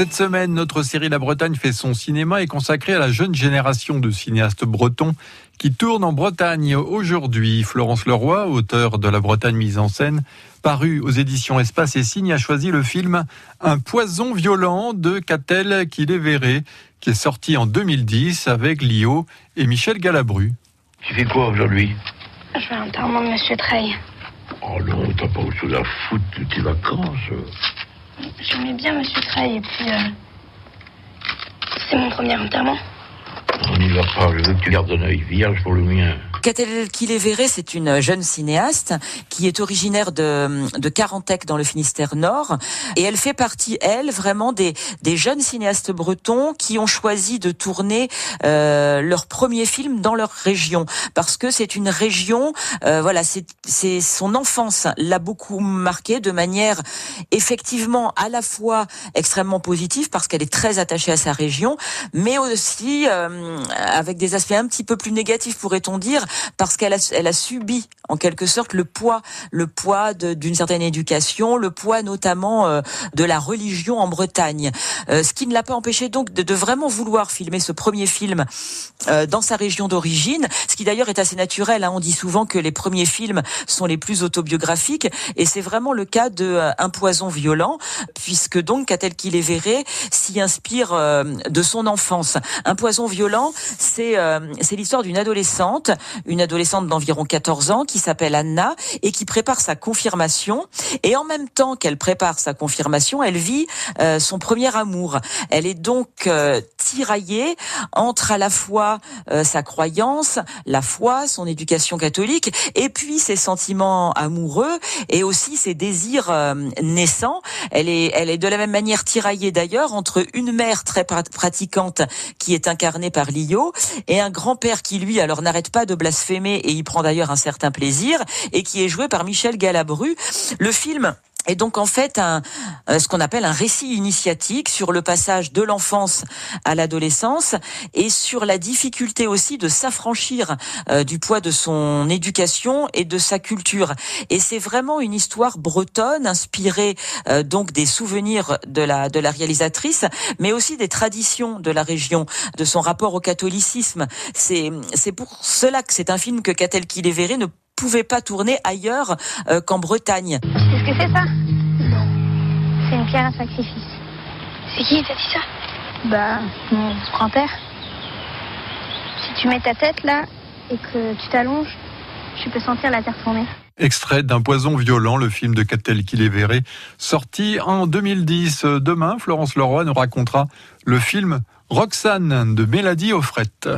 Cette semaine, notre série La Bretagne fait son cinéma est consacrée à la jeune génération de cinéastes bretons qui tournent en Bretagne aujourd'hui. Florence Leroy, auteur de La Bretagne mise en scène, paru aux éditions Espace et Signe, a choisi le film Un poison violent de Catel qui verrait, qui est sorti en 2010 avec Lio et Michel Galabru. Tu fais quoi aujourd'hui? Je vais à l'enterrement de Monsieur Treille. Oh non, t'as pas autre chose à foutre de tes vacances. J'aimais bien Monsieur Treille et puis... euh, C'est mon premier enterrement. On n'y va pas, je veux que tu gardes un œil vierge pour le mien. Catel Kiléveré, c'est une jeune cinéaste qui est originaire de, de Carantec dans le Finistère Nord. Et elle fait partie, elle, vraiment des, des jeunes cinéastes bretons qui ont choisi de tourner euh, leur premier film dans leur région. Parce que c'est une région, euh, voilà, c'est son enfance l'a beaucoup marqué de manière effectivement à la fois extrêmement positive parce qu'elle est très attachée à sa région, mais aussi euh, avec des aspects un petit peu plus négatifs, pourrait-on dire, parce qu'elle a, subi en quelque sorte le poids, le poids d'une certaine éducation, le poids notamment euh, de la religion en Bretagne. Euh, ce qui ne l'a pas empêché donc de, de vraiment vouloir filmer ce premier film euh, dans sa région d'origine, ce qui d'ailleurs est assez naturel. hein. On dit souvent que les premiers films sont les plus autobiographiques, et c'est vraiment le cas de euh, Un poison violent, puisque donc Catel Kiléveré s'y inspire euh, de son enfance. Un poison violent, c'est euh, c'est l'histoire d'une adolescente, une adolescente d'environ 14 ans qui s'appelle Anna et qui prépare sa confirmation. Et en même temps qu'elle prépare sa confirmation, elle vit euh, son premier amour. Elle est donc euh, tiraillée entre à la fois euh, sa croyance, la foi, son éducation catholique, et puis ses sentiments amoureux et aussi ses désirs euh, naissants. Elle est, elle est de la même manière tiraillée d'ailleurs entre une mère très pra- pratiquante qui est incarnée par Lio et un grand-père qui lui alors n'arrête pas de blasphémer et y prend d'ailleurs un certain plaisir et qui est joué par Michel Galabru. Le film est donc en fait un, euh, ce qu'on appelle un récit initiatique sur le passage de l'enfance à l'adolescence et sur la difficulté aussi de s'affranchir euh, du poids de son éducation et de sa culture. Et c'est vraiment une histoire bretonne inspirée euh, donc des souvenirs de la de la réalisatrice, mais aussi des traditions de la région, de son rapport au catholicisme. C'est c'est pour cela que c'est un film que Catel Kiléveré ne pouvait pas tourner ailleurs euh, qu'en Bretagne. Tu sais ce que c'est ça? Non. C'est une pierre à sacrifice. C'est qui t'a dit ça? Bah, mon grand-père. Si tu mets ta tête là et que tu t'allonges, tu peux sentir la terre tourner. Extrait d'un poison violent, le film de Catel Kiléveré, sorti en 2010. Demain, Florence Leroy nous racontera le film Roxane de Mélodie Offrette.